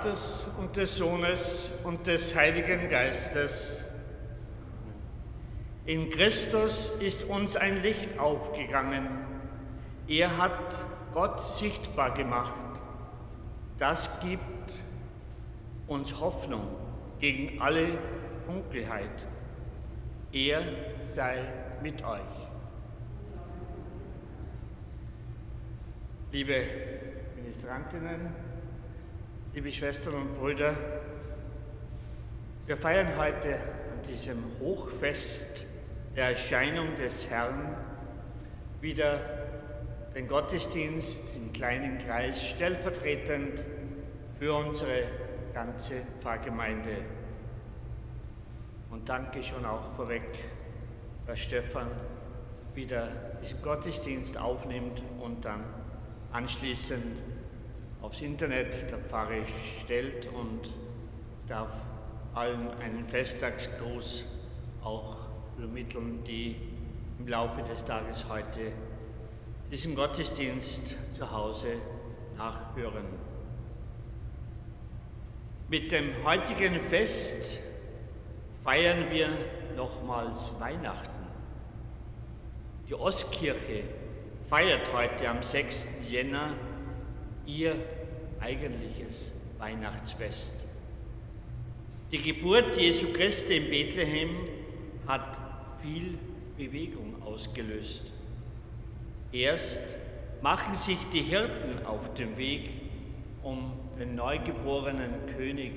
Vaters und des Sohnes und des Heiligen Geistes. In Christus ist uns ein Licht aufgegangen. Er hat Gott sichtbar gemacht. Das gibt uns Hoffnung gegen alle Dunkelheit. Er sei mit euch. Liebe Ministrantinnen, liebe Schwestern und Brüder, wir feiern heute an diesem Hochfest der Erscheinung des Herrn wieder den Gottesdienst im kleinen Kreis stellvertretend für unsere ganze Pfarrgemeinde. Und danke schon auch vorweg, dass Stefan wieder diesen Gottesdienst aufnimmt und dann anschließend aufs Internet der Pfarre stellt und darf allen einen Festtagsgruß auch übermitteln, die im Laufe des Tages heute diesen Gottesdienst zu Hause nachhören. Mit dem heutigen Fest feiern wir nochmals Weihnachten. Die Ostkirche feiert heute am 6. Jänner ihr eigentliches Weihnachtsfest. Die Geburt Jesu Christi in Bethlehem hat viel Bewegung ausgelöst. Erst machen sich die Hirten auf den Weg, um den neugeborenen König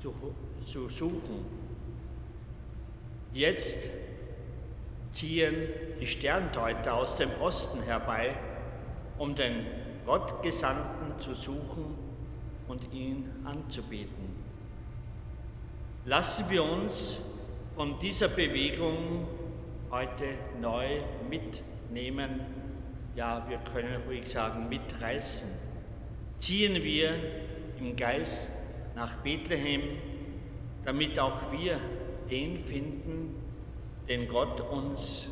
zu, zu suchen. Jetzt ziehen die Sterndeuter aus dem Osten herbei, um den Gottgesandten zu suchen und ihn anzubeten. Lassen wir uns von dieser Bewegung heute neu mitnehmen, ja, wir können ruhig sagen, mitreißen. Ziehen wir im Geist nach Bethlehem, damit auch wir den finden, den Gott uns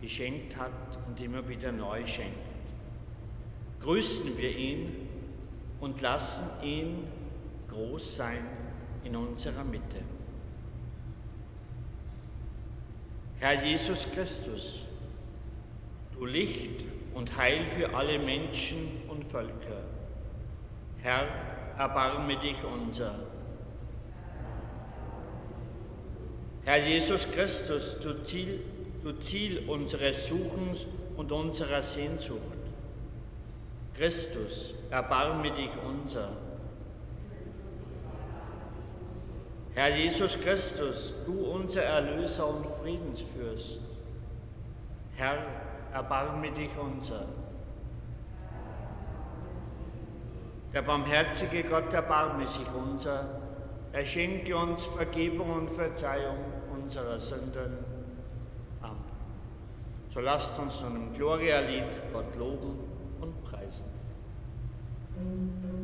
geschenkt hat und immer wieder neu schenkt. Grüßen wir ihn und lassen ihn groß sein in unserer Mitte. Herr Jesus Christus, du Licht und Heil für alle Menschen und Völker. Herr, erbarme dich unser. Herr Jesus Christus, du Ziel, du Ziel unseres Suchens und unserer Sehnsucht. Christus, erbarme dich unser. Herr Jesus Christus, du unser Erlöser und Friedensfürst. Herr, erbarme dich unser. Der barmherzige Gott, erbarme sich unser. Er schenke uns Vergebung und Verzeihung unserer Sünden. Amen. So lasst uns nun im Gloria-Lied Gott loben Thank you.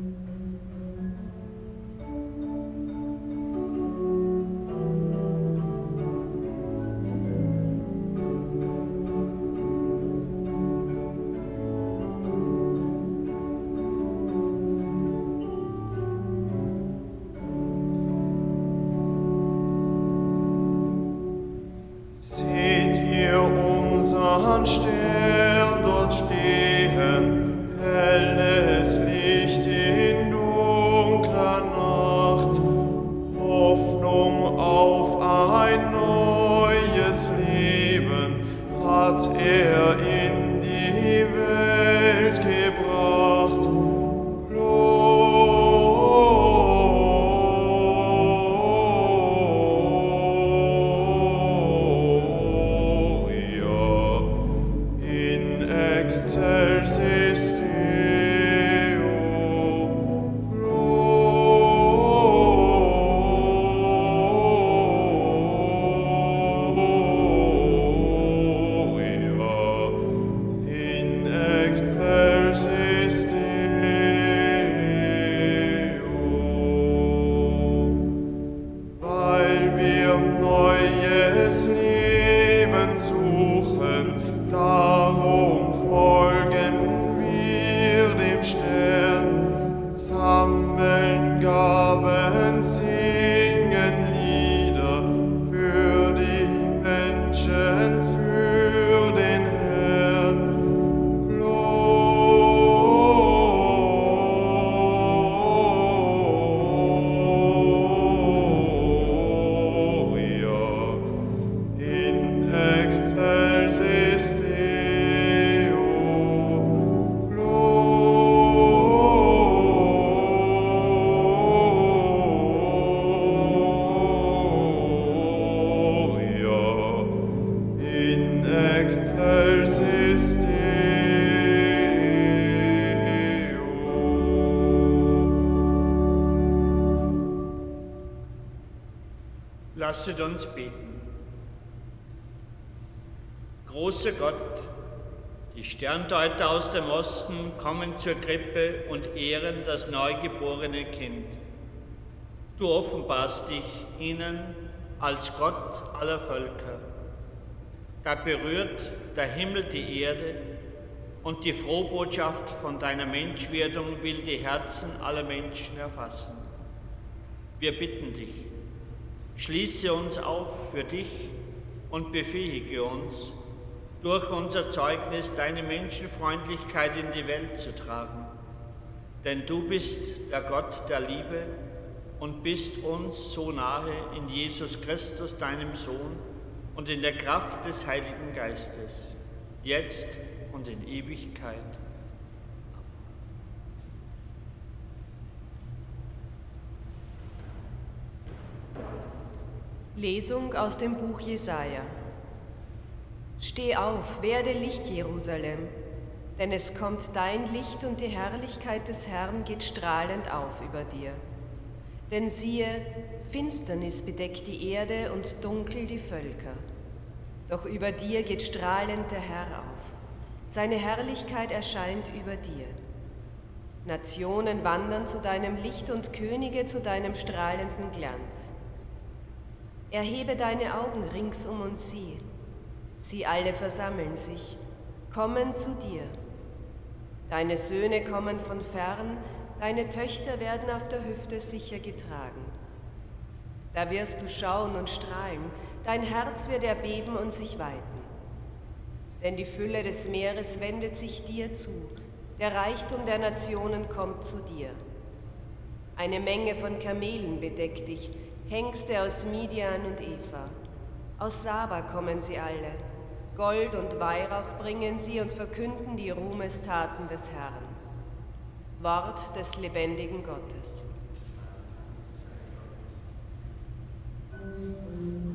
Die Sterndeuter aus dem Osten kommen zur Krippe und ehren das neugeborene Kind. Du offenbarst dich ihnen als Gott aller Völker. Da berührt der Himmel die Erde und die Frohbotschaft von deiner Menschwerdung will die Herzen aller Menschen erfassen. Wir bitten dich, schließe uns auf für dich und befähige uns, durch unser Zeugnis deine Menschenfreundlichkeit in die Welt zu tragen. Denn du bist der Gott der Liebe und bist uns so nahe in Jesus Christus, deinem Sohn, und in der Kraft des Heiligen Geistes, jetzt und in Ewigkeit. Lesung aus dem Buch Jesaja. Steh auf, werde Licht, Jerusalem, denn es kommt dein Licht und die Herrlichkeit des Herrn geht strahlend auf über dir. Denn siehe, Finsternis bedeckt die Erde und dunkel die Völker. Doch über dir geht strahlend der Herr auf. Seine Herrlichkeit erscheint über dir. Nationen wandern zu deinem Licht und Könige zu deinem strahlenden Glanz. Erhebe deine Augen ringsum und sieh. Sie alle versammeln sich, kommen zu dir. Deine Söhne kommen von fern, deine Töchter werden auf der Hüfte sicher getragen. Da wirst du schauen und strahlen, dein Herz wird erbeben und sich weiten denn die Fülle des Meeres wendet sich dir zu, der Reichtum der Nationen kommt zu dir. Eine Menge von Kamelen bedeckt dich, Hengste aus Midian und Eva. Aus Saba kommen sie alle. Gold und Weihrauch bringen sie und verkünden die Ruhmestaten des Herrn. Wort des lebendigen Gottes. Der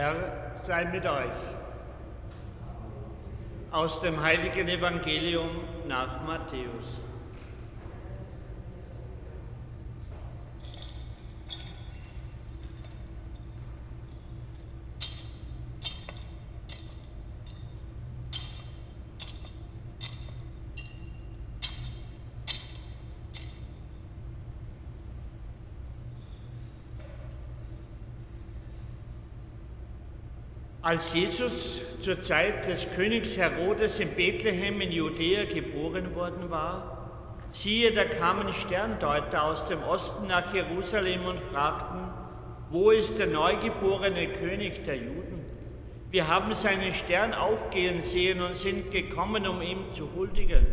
Herr sei mit euch. Aus dem heiligen Evangelium nach Matthäus. Als Jesus zur Zeit des Königs Herodes in Bethlehem in Judäa geboren worden war, siehe, da kamen Sterndeuter aus dem Osten nach Jerusalem und fragten, wo ist der neugeborene König der Juden? Wir haben seinen Stern aufgehen sehen und sind gekommen, um ihm zu huldigen.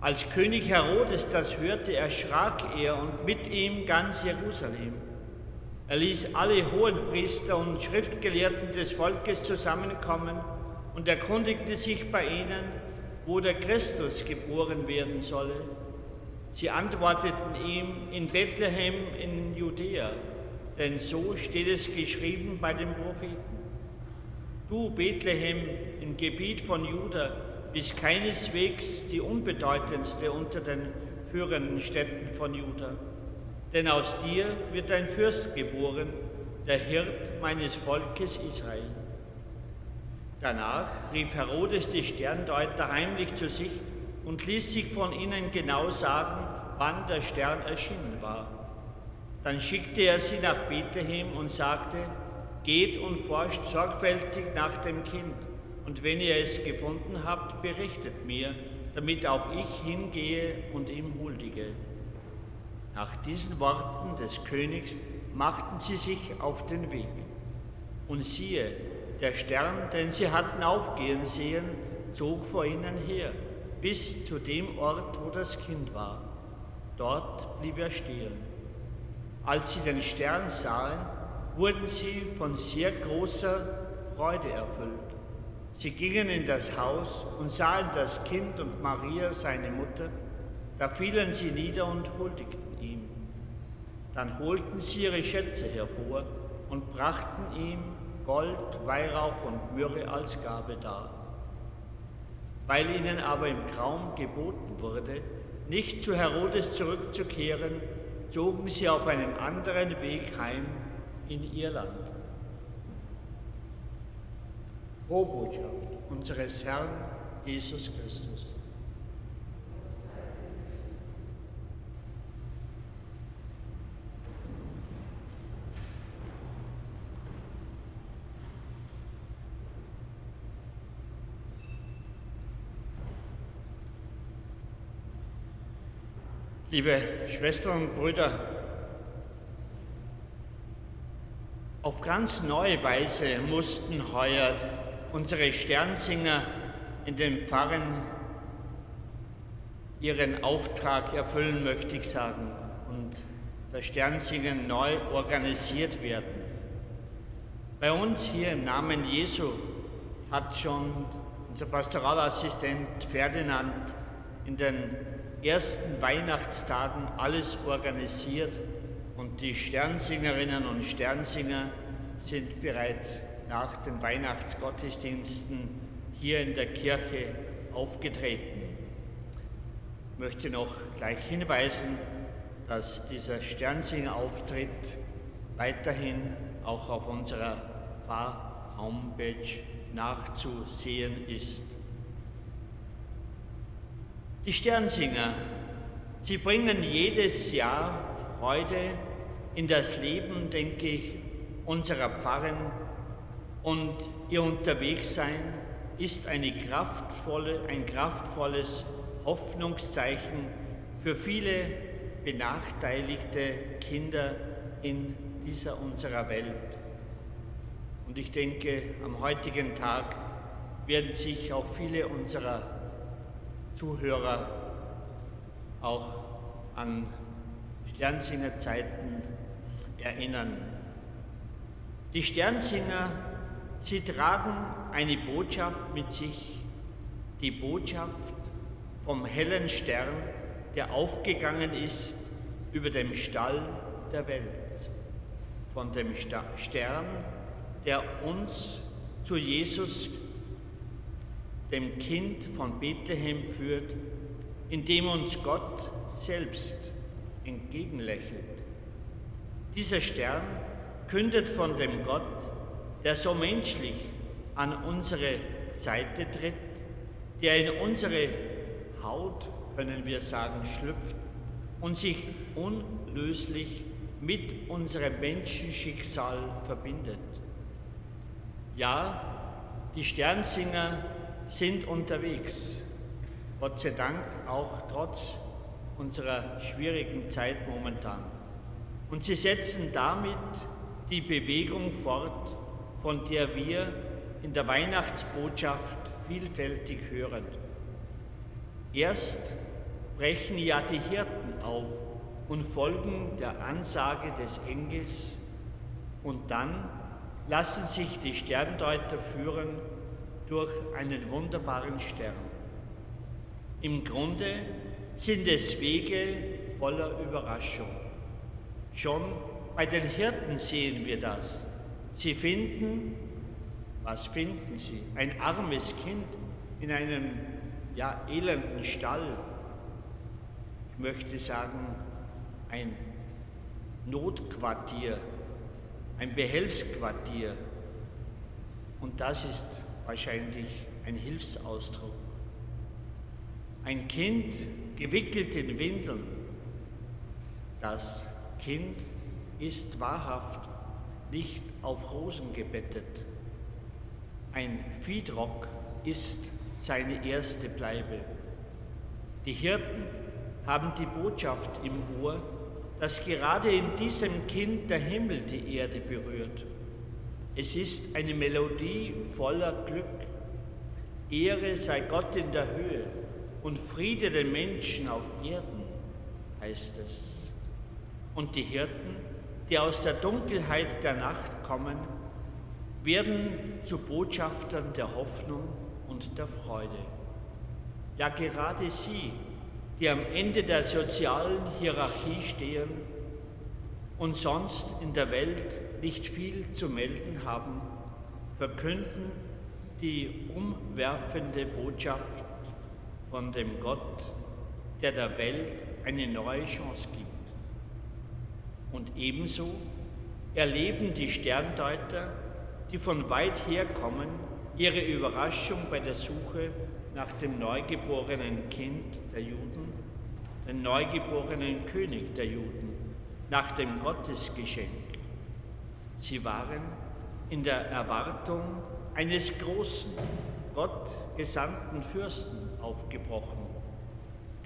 Als König Herodes das hörte, erschrak er und mit ihm ganz Jerusalem. Er ließ alle Hohenpriester und Schriftgelehrten des Volkes zusammenkommen und erkundigte sich bei ihnen, wo der Christus geboren werden solle. Sie antworteten ihm in Bethlehem in Judäa, denn so steht es geschrieben bei den Propheten. Du Bethlehem im Gebiet von Juda bist keineswegs die unbedeutendste unter den führenden Städten von Juda denn aus dir wird ein Fürst geboren, der Hirt meines Volkes Israel. Danach rief Herodes die Sterndeuter heimlich zu sich und ließ sich von ihnen genau sagen, wann der Stern erschienen war. Dann schickte er sie nach Bethlehem und sagte, Geht und forscht sorgfältig nach dem Kind, und wenn ihr es gefunden habt, berichtet mir, damit auch ich hingehe und ihm huldige. Nach diesen Worten des Königs machten sie sich auf den Weg. Und siehe, der Stern, den sie hatten aufgehen sehen, zog vor ihnen her, bis zu dem Ort, wo das Kind war. Dort blieb er stehen. Als sie den Stern sahen, wurden sie von sehr großer Freude erfüllt. Sie gingen in das Haus und sahen das Kind und Maria, seine Mutter. Da fielen sie nieder und huldigten. Dann holten sie ihre Schätze hervor und brachten ihm Gold, Weihrauch und Myrrhe als Gabe dar. Weil ihnen aber im Traum geboten wurde, nicht zu Herodes zurückzukehren, zogen sie auf einem anderen Weg heim in ihr Land. Frohbotschaft unseres Herrn Jesus Christus. Liebe Schwestern und Brüder, auf ganz neue Weise mussten heuer unsere Sternsinger in den Pfarren ihren Auftrag erfüllen, möchte ich sagen, und das Sternsingen neu organisiert werden. Bei uns hier im Namen Jesu hat schon unser Pastoralassistent Ferdinand in den ersten Weihnachtstagen alles organisiert und die Sternsingerinnen und Sternsinger sind bereits nach den Weihnachtsgottesdiensten hier in der Kirche aufgetreten. Ich möchte noch gleich hinweisen, dass dieser Sternsingerauftritt weiterhin auch auf unserer Pfarr-Homepage nachzusehen ist. Die Sternsinger, sie bringen jedes Jahr Freude in das Leben, denke ich, unserer Pfarren und ihr Unterwegssein ist eine kraftvolle, ein kraftvolles Hoffnungszeichen für viele benachteiligte Kinder in dieser unserer Welt. Und ich denke, am heutigen Tag werden sich auch viele unserer Zuhörer auch an Sternsinger Zeiten erinnern. Die Sternsinger, sie tragen eine Botschaft mit sich, die Botschaft vom hellen Stern, der aufgegangen ist über dem Stall der Welt, von dem Stern, der uns zu Jesus dem Kind von Bethlehem führt, indem uns Gott selbst entgegenlächelt. Dieser Stern kündet von dem Gott, der so menschlich an unsere Seite tritt, der in unsere Haut, können wir sagen, schlüpft und sich unlöslich mit unserem Menschenschicksal verbindet. Ja, die Sternsinger sind unterwegs. Gott sei Dank auch trotz unserer schwierigen Zeit momentan. Und sie setzen damit die Bewegung fort, von der wir in der Weihnachtsbotschaft vielfältig hören. Erst brechen ja die Hirten auf und folgen der Ansage des Engels und dann lassen sich die Sterndeuter führen durch einen wunderbaren Stern. Im Grunde sind es Wege voller Überraschung. Schon bei den Hirten sehen wir das. Sie finden, was finden sie? Ein armes Kind in einem ja, elenden Stall. Ich möchte sagen, ein Notquartier, ein Behelfsquartier. Und das ist wahrscheinlich ein Hilfsausdruck. Ein Kind gewickelt in Windeln. Das Kind ist wahrhaft nicht auf Rosen gebettet. Ein Viehdrock ist seine erste Bleibe. Die Hirten haben die Botschaft im Ohr, dass gerade in diesem Kind der Himmel die Erde berührt. Es ist eine Melodie voller Glück. Ehre sei Gott in der Höhe und Friede den Menschen auf Erden, heißt es. Und die Hirten, die aus der Dunkelheit der Nacht kommen, werden zu Botschaftern der Hoffnung und der Freude. Ja, gerade sie die am Ende der sozialen Hierarchie stehen und sonst in der Welt nicht viel zu melden haben, verkünden die umwerfende Botschaft von dem Gott, der der Welt eine neue Chance gibt. Und ebenso erleben die Sterndeuter, die von weit her kommen, ihre Überraschung bei der Suche nach dem neugeborenen Kind der Juden, den neugeborenen König der Juden, nach dem Gottesgeschenk. Sie waren in der Erwartung eines großen, Gott gesandten Fürsten aufgebrochen.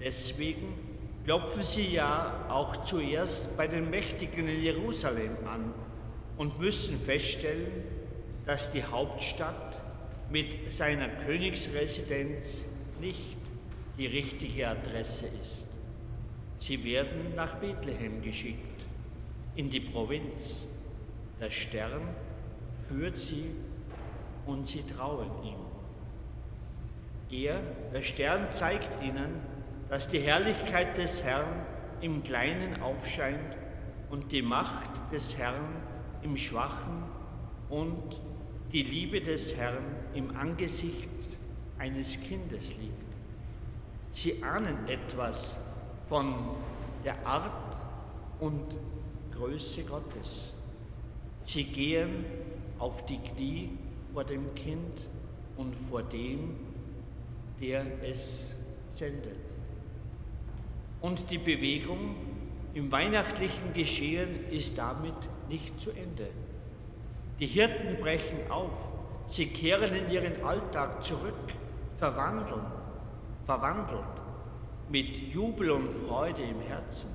Deswegen klopfen sie ja auch zuerst bei den Mächtigen in Jerusalem an und müssen feststellen, dass die Hauptstadt mit seiner Königsresidenz nicht die richtige Adresse ist. Sie werden nach Bethlehem geschickt, in die Provinz. Der Stern führt sie und sie trauen ihm. Er, der Stern, zeigt ihnen, dass die Herrlichkeit des Herrn im Kleinen aufscheint und die Macht des Herrn im Schwachen und die Liebe des Herrn im Angesicht eines Kindes liegt. Sie ahnen etwas von der Art und Größe Gottes. Sie gehen auf die Knie vor dem Kind und vor dem, der es sendet. Und die Bewegung im weihnachtlichen Geschehen ist damit nicht zu Ende. Die Hirten brechen auf, sie kehren in ihren Alltag zurück, verwandeln, verwandelt, mit Jubel und Freude im Herzen.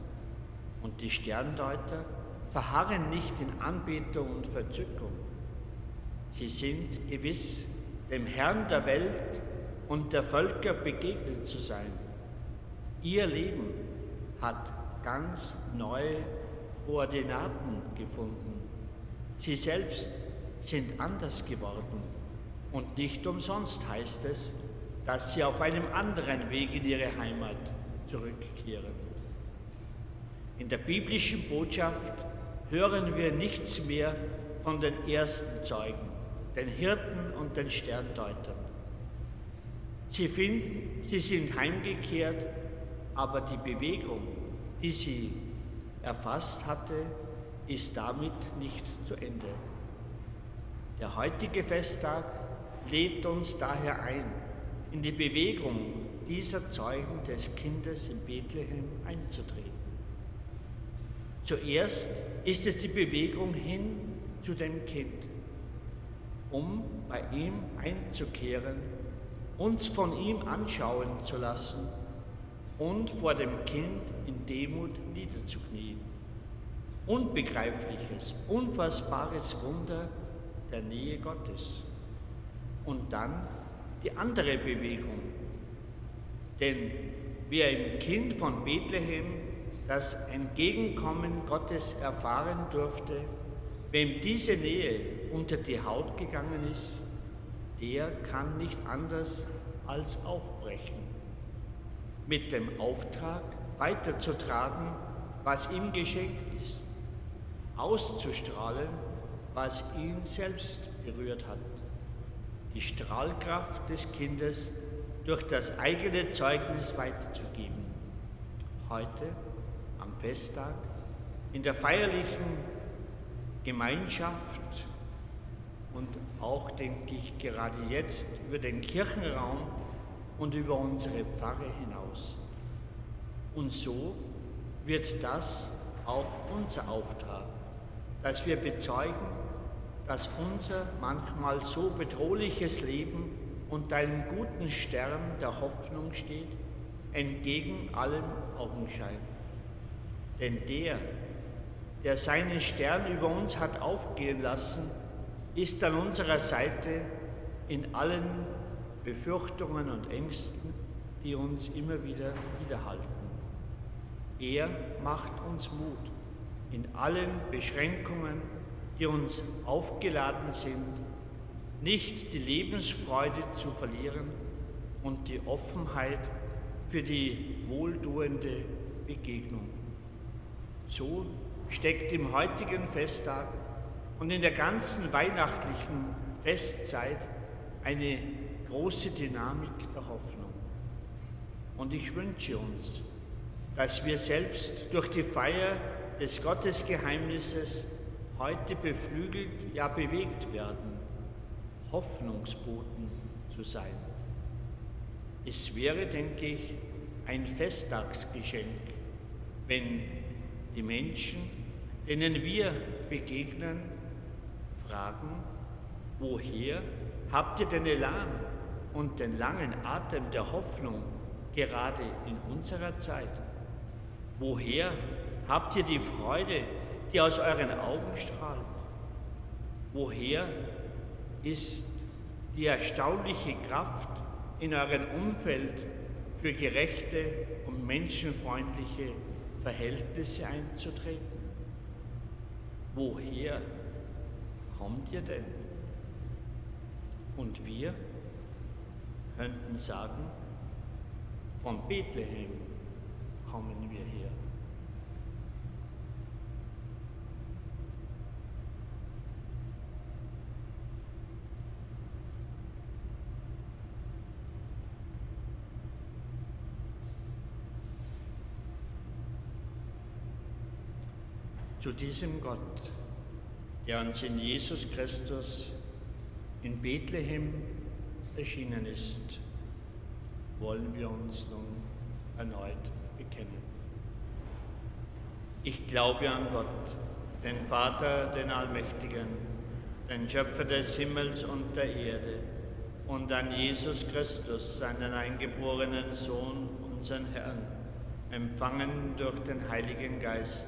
Und die Sterndeuter verharren nicht in Anbetung und Verzückung. Sie sind gewiss, dem Herrn der Welt und der Völker begegnet zu sein. Ihr Leben hat ganz neue Koordinaten gefunden. Sie selbst sind anders geworden. Und nicht umsonst heißt es, dass sie auf einem anderen Weg in ihre Heimat zurückkehren. In der biblischen Botschaft hören wir nichts mehr von den ersten Zeugen, den Hirten und den Sterndeutern. Sie finden, sie sind heimgekehrt, aber die Bewegung, die sie erfasst hatte, ist damit nicht zu Ende. Der heutige Festtag lädt uns daher ein, in die Bewegung dieser Zeugen des Kindes in Bethlehem einzutreten. Zuerst ist es die Bewegung hin zu dem Kind. um bei ihm einzukehren, uns von ihm anschauen zu lassen und vor dem Kind in Demut niederzuknien. Unbegreifliches, unfassbares Wunder der Nähe Gottes. Und dann die andere Bewegung. Denn wer im Kind von Bethlehem das Entgegenkommen Gottes erfahren durfte, wem diese Nähe unter die Haut gegangen ist, der kann nicht anders als aufbrechen. Mit dem Auftrag weiterzutragen, was ihm geschenkt ist, auszustrahlen, was ihn selbst berührt hat. Die Strahlkraft des Kindes durch das eigene Zeugnis weiterzugeben. Heute, Festtag, in der feierlichen Gemeinschaft und auch, denke ich, gerade jetzt über den Kirchenraum und über unsere Pfarre hinaus. Und so wird das auch unser Auftrag, dass wir bezeugen, dass unser manchmal so bedrohliches Leben unter einem guten Stern der Hoffnung steht, entgegen allem Augenschein. Denn der, der seinen Stern über uns hat aufgehen lassen, ist an unserer Seite in allen Befürchtungen und Ängsten, die uns immer wieder widerhalten. Er macht uns Mut in allen Beschränkungen, die uns aufgeladen sind, nicht die Lebensfreude zu verlieren und die Offenheit für die wohltuende Begegnung. So steckt im heutigen Festtag und in der ganzen weihnachtlichen Festzeit eine große Dynamik der Hoffnung. Und ich wünsche uns, dass wir selbst durch die Feier des Gottesgeheimnisses heute beflügelt, ja bewegt werden, Hoffnungsboten zu sein. Es wäre, denke ich, ein Festtagsgeschenk, wenn die Menschen, denen wir begegnen, fragen, woher habt ihr den Elan und den langen Atem der Hoffnung gerade in unserer Zeit? Woher habt ihr die Freude, die aus euren Augen strahlt? Woher ist die erstaunliche Kraft in eurem Umfeld für gerechte und menschenfreundliche Verhältnisse einzutreten? Woher kommt ihr denn? Und wir könnten sagen, von Bethlehem kommen wir her. Zu diesem Gott, der uns in Jesus Christus in Bethlehem erschienen ist, wollen wir uns nun erneut bekennen. Ich glaube an Gott, den Vater, den Allmächtigen, den Schöpfer des Himmels und der Erde, und an Jesus Christus, seinen eingeborenen Sohn, unseren Herrn, empfangen durch den Heiligen Geist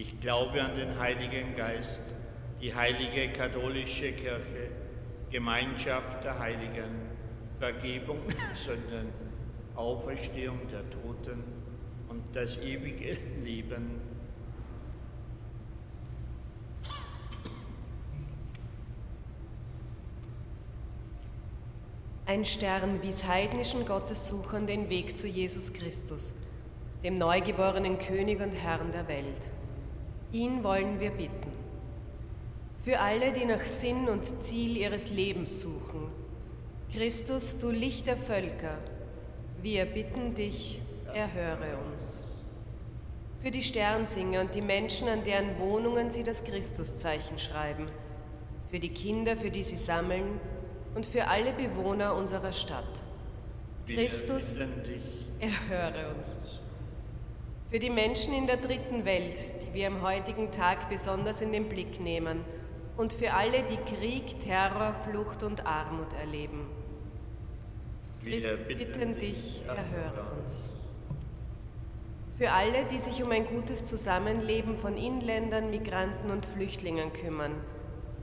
Ich glaube an den Heiligen Geist, die heilige katholische Kirche, Gemeinschaft der Heiligen, Vergebung der Sünden, Auferstehung der Toten und das ewige Leben. Ein Stern wies heidnischen Gottessuchern den Weg zu Jesus Christus, dem neugeborenen König und Herrn der Welt. Ihn wollen wir bitten. Für alle, die nach Sinn und Ziel ihres Lebens suchen, Christus, du Licht der Völker, wir bitten dich, erhöre uns. Für die Sternsinger und die Menschen, an deren Wohnungen sie das Christuszeichen schreiben, für die Kinder, für die sie sammeln und für alle Bewohner unserer Stadt. Christus, erhöre uns. Für die Menschen in der dritten Welt, die wir am heutigen Tag besonders in den Blick nehmen, und für alle, die Krieg, Terror, Flucht und Armut erleben. Wir bitten dich, erhöre uns. Für alle, die sich um ein gutes Zusammenleben von Inländern, Migranten und Flüchtlingen kümmern.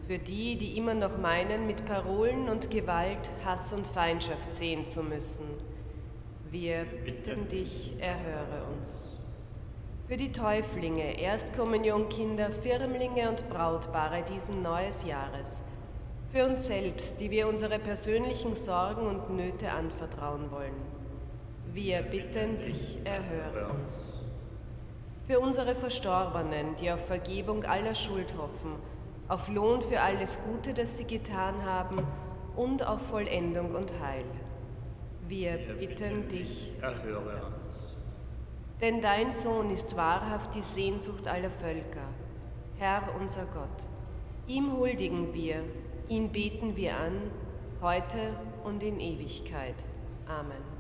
Für die, die immer noch meinen, mit Parolen und Gewalt Hass und Feindschaft sehen zu müssen. Wir bitten dich, erhöre uns. Für die Täuflinge, Erstkommunionkinder, Firmlinge und Brautpaare diesen neues Jahres. Für uns selbst, die wir unsere persönlichen Sorgen und Nöte anvertrauen wollen. Wir bitten dich, erhöre uns. Für unsere Verstorbenen, die auf Vergebung aller Schuld hoffen, auf Lohn für alles Gute, das sie getan haben und auf Vollendung und Heil. Wir bitten dich, erhöre uns. Denn dein Sohn ist wahrhaft die Sehnsucht aller Völker, Herr unser Gott. Ihm huldigen wir, ihn beten wir an, heute und in Ewigkeit. Amen.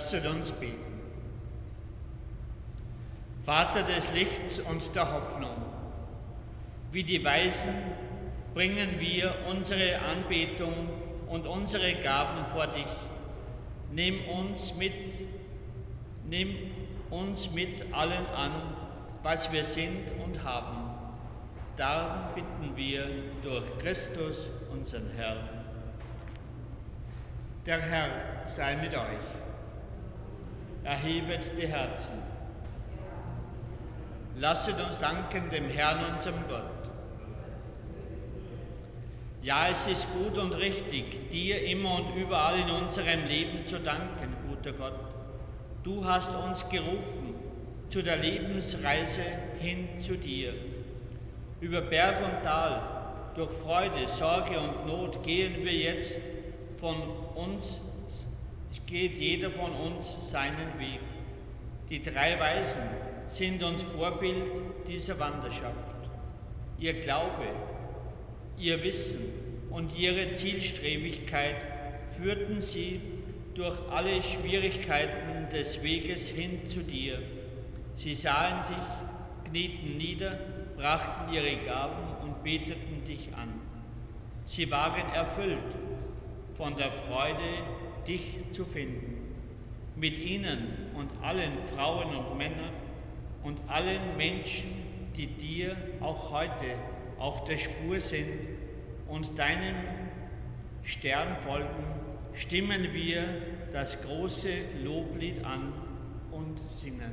Lasset uns beten. Vater des Lichts und der Hoffnung, wie die Weisen bringen wir unsere Anbetung und unsere Gaben vor dich. Nimm uns mit, nimm uns mit allen an, was wir sind und haben. Darum bitten wir durch Christus, unseren Herrn. Der Herr sei mit euch erhebet die Herzen. Lasset uns danken dem Herrn, unserem Gott. Ja, es ist gut und richtig, dir immer und überall in unserem Leben zu danken, guter Gott. Du hast uns gerufen zu der Lebensreise hin zu dir. Über Berg und Tal, durch Freude, Sorge und Not gehen wir jetzt von uns geht jeder von uns seinen Weg. Die drei Weisen sind uns Vorbild dieser Wanderschaft. Ihr Glaube, ihr Wissen und ihre Zielstrebigkeit führten sie durch alle Schwierigkeiten des Weges hin zu dir. Sie sahen dich, knieten nieder, brachten ihre Gaben und beteten dich an. Sie waren erfüllt von der Freude dich zu finden. Mit ihnen und allen Frauen und Männern und allen Menschen, die dir auch heute auf der Spur sind und deinem Stern folgen, stimmen wir das große Loblied an und singen.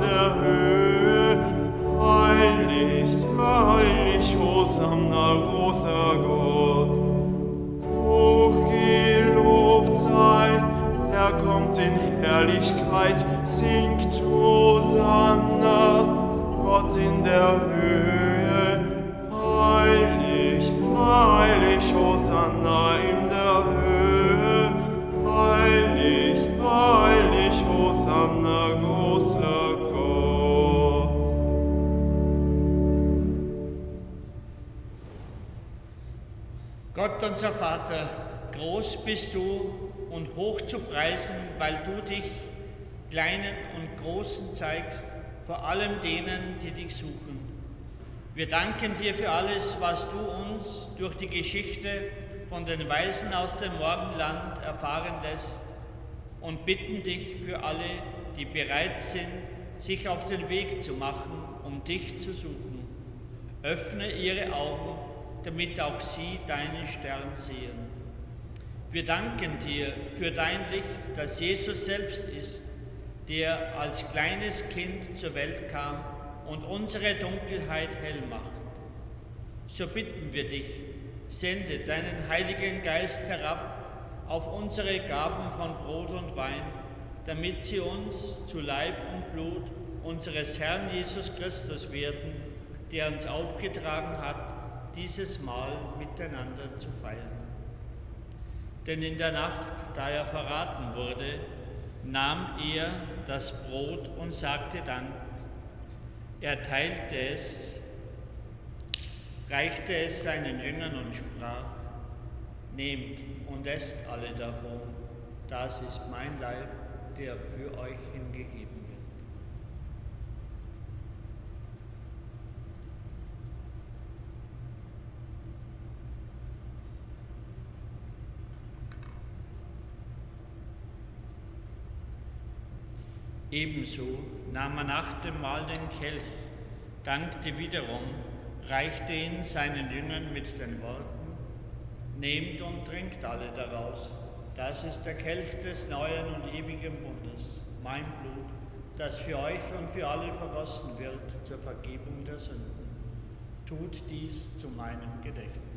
Hosanna großer Gott. Hochgelobt sei, er kommt in Herrlichkeit, singt Hosanna, Gott in der Höhe. Heilig, heilig, Hosanna in der Höhe. Heilig, heilig, Hosanna, Gott. Unser Vater, groß bist du und hoch zu preisen, weil du dich Kleinen und Großen zeigst, vor allem denen, die dich suchen. Wir danken dir für alles, was du uns durch die Geschichte von den Weisen aus dem Morgenland erfahren lässt und bitten dich für alle, die bereit sind, sich auf den Weg zu machen, um dich zu suchen. Öffne ihre Augen damit auch sie deinen Stern sehen. Wir danken dir für dein Licht, das Jesus selbst ist, der als kleines Kind zur Welt kam und unsere Dunkelheit hell macht. So bitten wir dich, sende deinen Heiligen Geist herab auf unsere Gaben von Brot und Wein, damit sie uns zu Leib und Blut unseres Herrn Jesus Christus werden, der uns aufgetragen hat, dieses Mal miteinander zu feiern. Denn in der Nacht, da er verraten wurde, nahm er das Brot und sagte Dank. Er teilte es, reichte es seinen Jüngern und sprach, Nehmt und esst alle davon, das ist mein Leib, der für euch Ebenso nahm er nach dem Mahl den Kelch, dankte wiederum, reichte ihn seinen Jüngern mit den Worten, Nehmt und trinkt alle daraus, das ist der Kelch des neuen und ewigen Bundes, mein Blut, das für euch und für alle vergossen wird zur Vergebung der Sünden. Tut dies zu meinem Gedächtnis.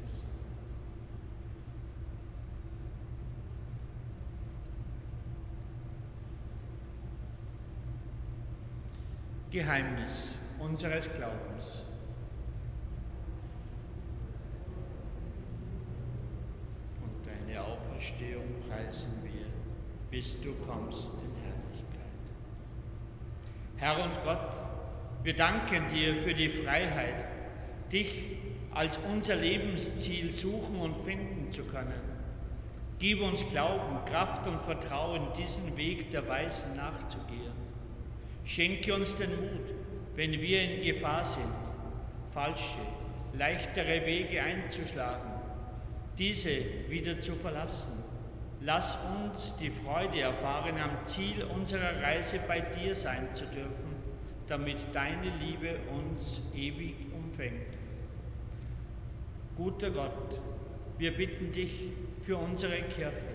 Geheimnis unseres Glaubens. Und deine Auferstehung preisen wir, bis du kommst in Herrlichkeit. Herr und Gott, wir danken dir für die Freiheit, dich als unser Lebensziel suchen und finden zu können. Gib uns Glauben, Kraft und Vertrauen, diesen Weg der Weisen nachzugehen. Schenke uns den Mut, wenn wir in Gefahr sind, falsche, leichtere Wege einzuschlagen, diese wieder zu verlassen. Lass uns die Freude erfahren, am Ziel unserer Reise bei dir sein zu dürfen, damit deine Liebe uns ewig umfängt. Guter Gott, wir bitten dich für unsere Kirche.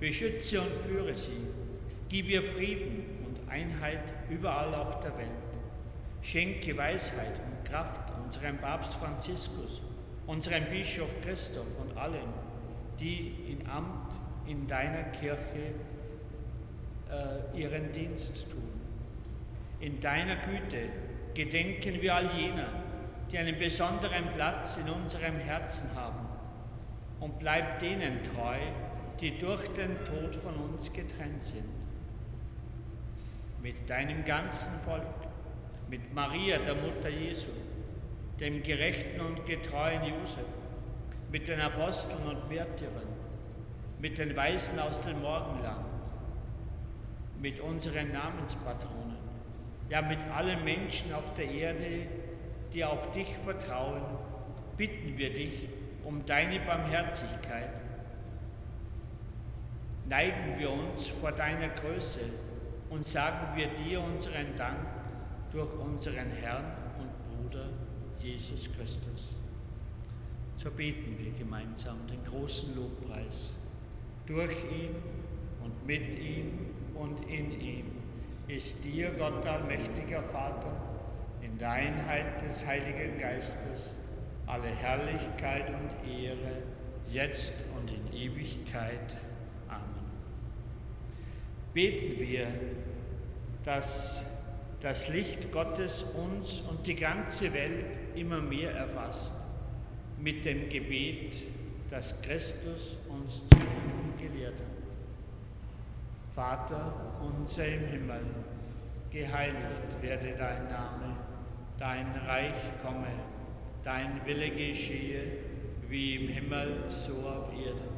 Beschütze und führe sie. Gib ihr Frieden Einheit überall auf der Welt. Schenke Weisheit und Kraft unserem Papst Franziskus, unserem Bischof Christoph und allen, die in Amt in deiner Kirche äh, ihren Dienst tun. In deiner Güte gedenken wir all jener, die einen besonderen Platz in unserem Herzen haben und bleib denen treu, die durch den Tod von uns getrennt sind. Mit deinem ganzen Volk, mit Maria, der Mutter Jesu, dem gerechten und getreuen Josef, mit den Aposteln und Märtyrern, mit den Weisen aus dem Morgenland, mit unseren Namenspatronen, ja mit allen Menschen auf der Erde, die auf dich vertrauen, bitten wir dich um deine Barmherzigkeit. Neigen wir uns vor deiner Größe und sagen wir dir unseren Dank durch unseren Herrn und Bruder Jesus Christus. So beten wir gemeinsam den großen Lobpreis durch ihn und mit ihm und in ihm ist dir, Gott allmächtiger Vater, in der Einheit des Heiligen Geistes alle Herrlichkeit und Ehre, jetzt und in Ewigkeit. Beten wir, dass das Licht Gottes uns und die ganze Welt immer mehr erfasst, mit dem Gebet, das Christus uns zu gelehrt hat. Vater unser im Himmel, geheiligt werde dein Name, dein Reich komme, dein Wille geschehe, wie im Himmel, so auf Erden.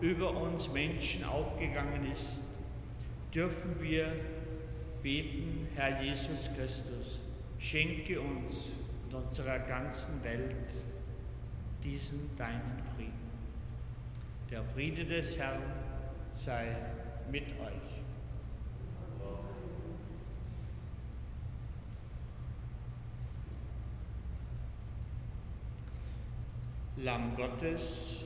über uns Menschen aufgegangen ist, dürfen wir beten, Herr Jesus Christus, schenke uns und unserer ganzen Welt diesen deinen Frieden. Der Friede des Herrn sei mit euch. Lamm Gottes,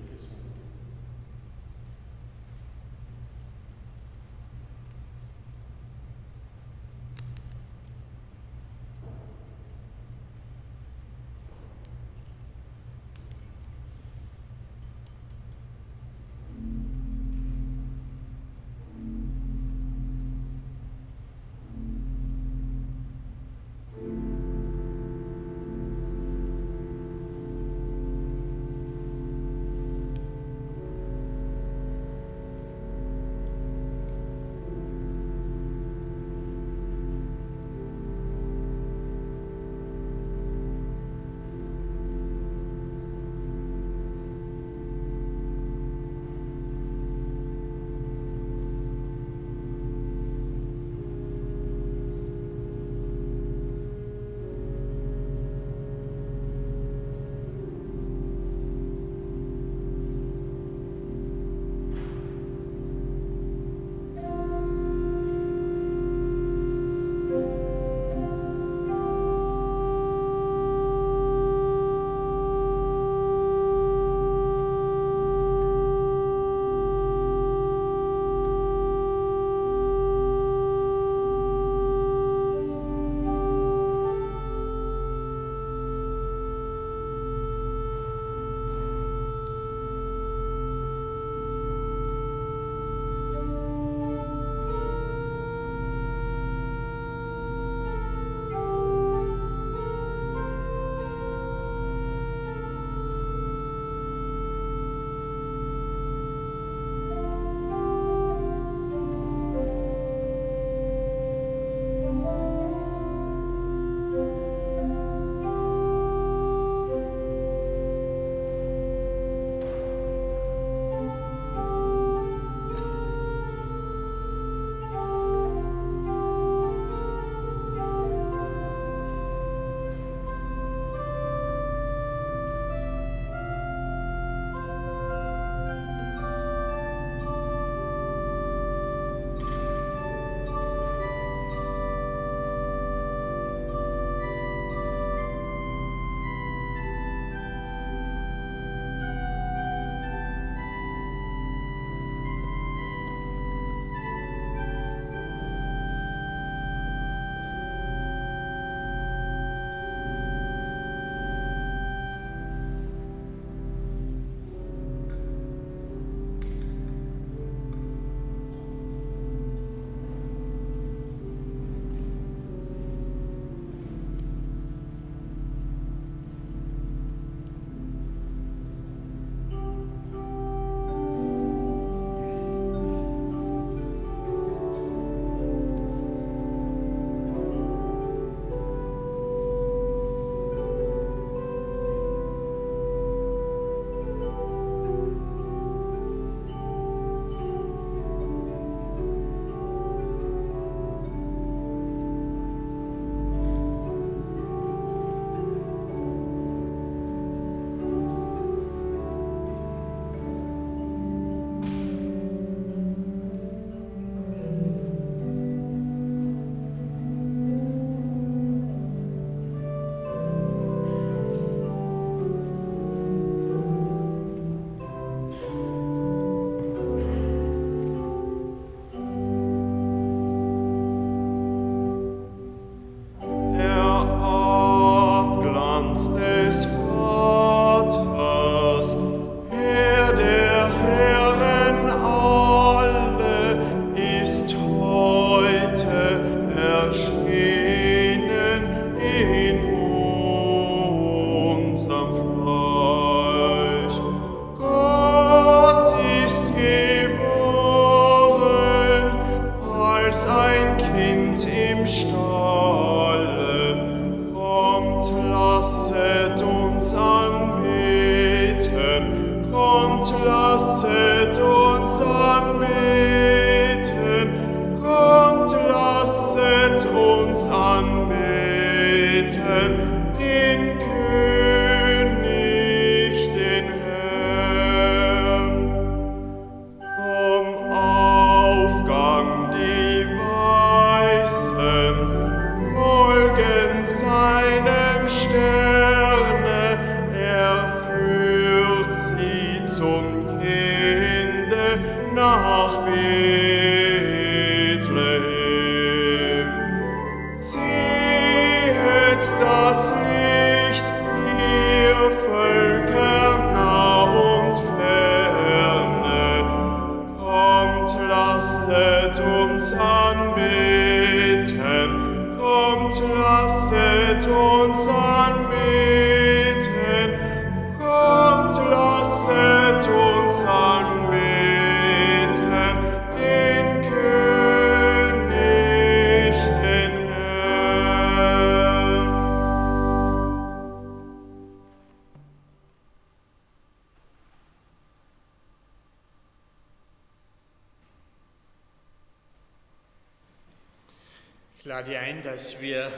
dass wir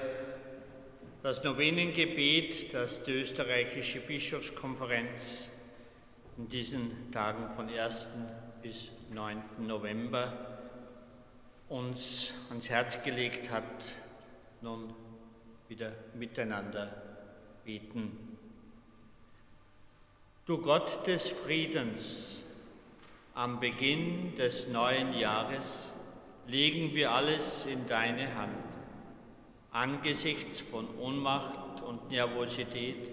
das Novenengebet, das die österreichische Bischofskonferenz in diesen Tagen von 1. bis 9. November uns ans Herz gelegt hat, nun wieder miteinander beten. Du Gott des Friedens, am Beginn des neuen Jahres, legen wir alles in deine Hand. Angesichts von Ohnmacht und Nervosität,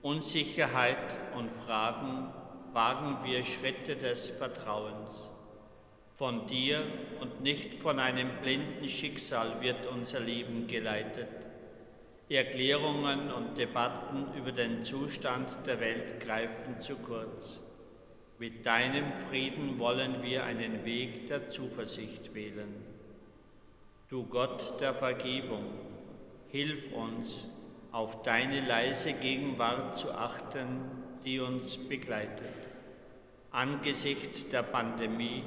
Unsicherheit und Fragen wagen wir Schritte des Vertrauens. Von dir und nicht von einem blinden Schicksal wird unser Leben geleitet. Erklärungen und Debatten über den Zustand der Welt greifen zu kurz. Mit deinem Frieden wollen wir einen Weg der Zuversicht wählen. Du Gott der Vergebung, hilf uns, auf deine leise Gegenwart zu achten, die uns begleitet. Angesichts der Pandemie,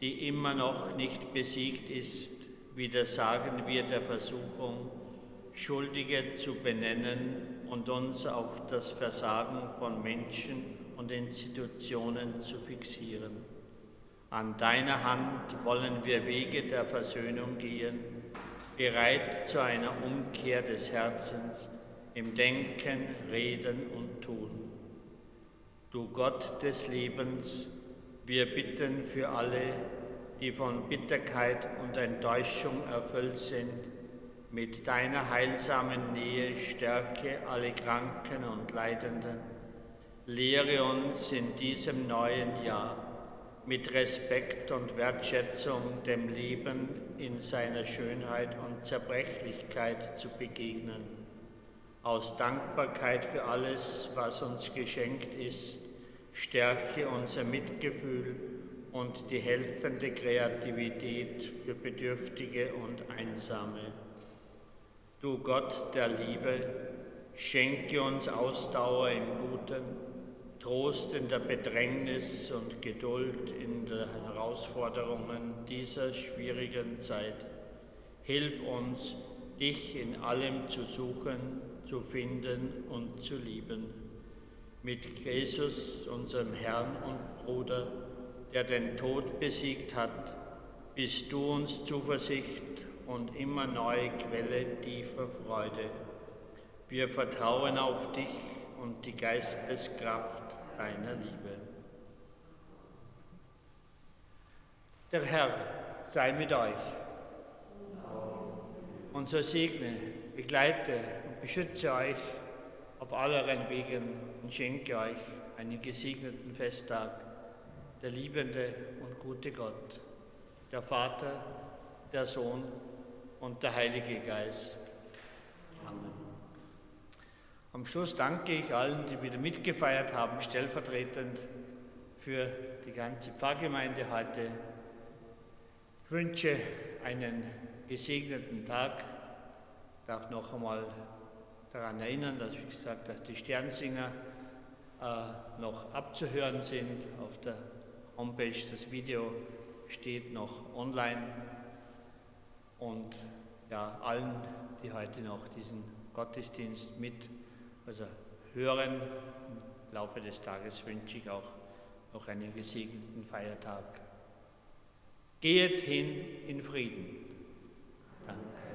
die immer noch nicht besiegt ist, widersagen wir der Versuchung, Schuldige zu benennen und uns auf das Versagen von Menschen und Institutionen zu fixieren. An deiner Hand wollen wir Wege der Versöhnung gehen, bereit zu einer Umkehr des Herzens im Denken, Reden und Tun. Du Gott des Lebens, wir bitten für alle, die von Bitterkeit und Enttäuschung erfüllt sind, mit deiner heilsamen Nähe stärke alle Kranken und Leidenden Lehre uns in diesem neuen Jahr mit Respekt und Wertschätzung dem Leben in seiner Schönheit und Zerbrechlichkeit zu begegnen. Aus Dankbarkeit für alles, was uns geschenkt ist, stärke unser Mitgefühl und die helfende Kreativität für Bedürftige und Einsame. Du Gott der Liebe, schenke uns Ausdauer im Guten Trost in der Bedrängnis und Geduld in den Herausforderungen dieser schwierigen Zeit. Hilf uns, dich in allem zu suchen, zu finden und zu lieben. Mit Jesus, unserem Herrn und Bruder, der den Tod besiegt hat, bist du uns Zuversicht und immer neue Quelle tiefer Freude. Wir vertrauen auf dich und die Geisteskraft deiner Liebe. Der Herr sei mit euch und so segne, begleite und beschütze euch auf allerlei Wegen und schenke euch einen gesegneten Festtag, der liebende und gute Gott, der Vater, der Sohn und der Heilige Geist. Amen. Am Schluss danke ich allen, die wieder mitgefeiert haben, stellvertretend für die ganze Pfarrgemeinde heute. Ich wünsche einen gesegneten Tag. Ich darf noch einmal daran erinnern, dass, wie gesagt, dass die Sternsinger äh, noch abzuhören sind auf der Homepage. Das Video steht noch online. Und ja, allen, die heute noch diesen Gottesdienst mit also hören. Im Laufe des Tages wünsche ich auch noch einen gesegneten Feiertag. Geht hin in Frieden. Danke.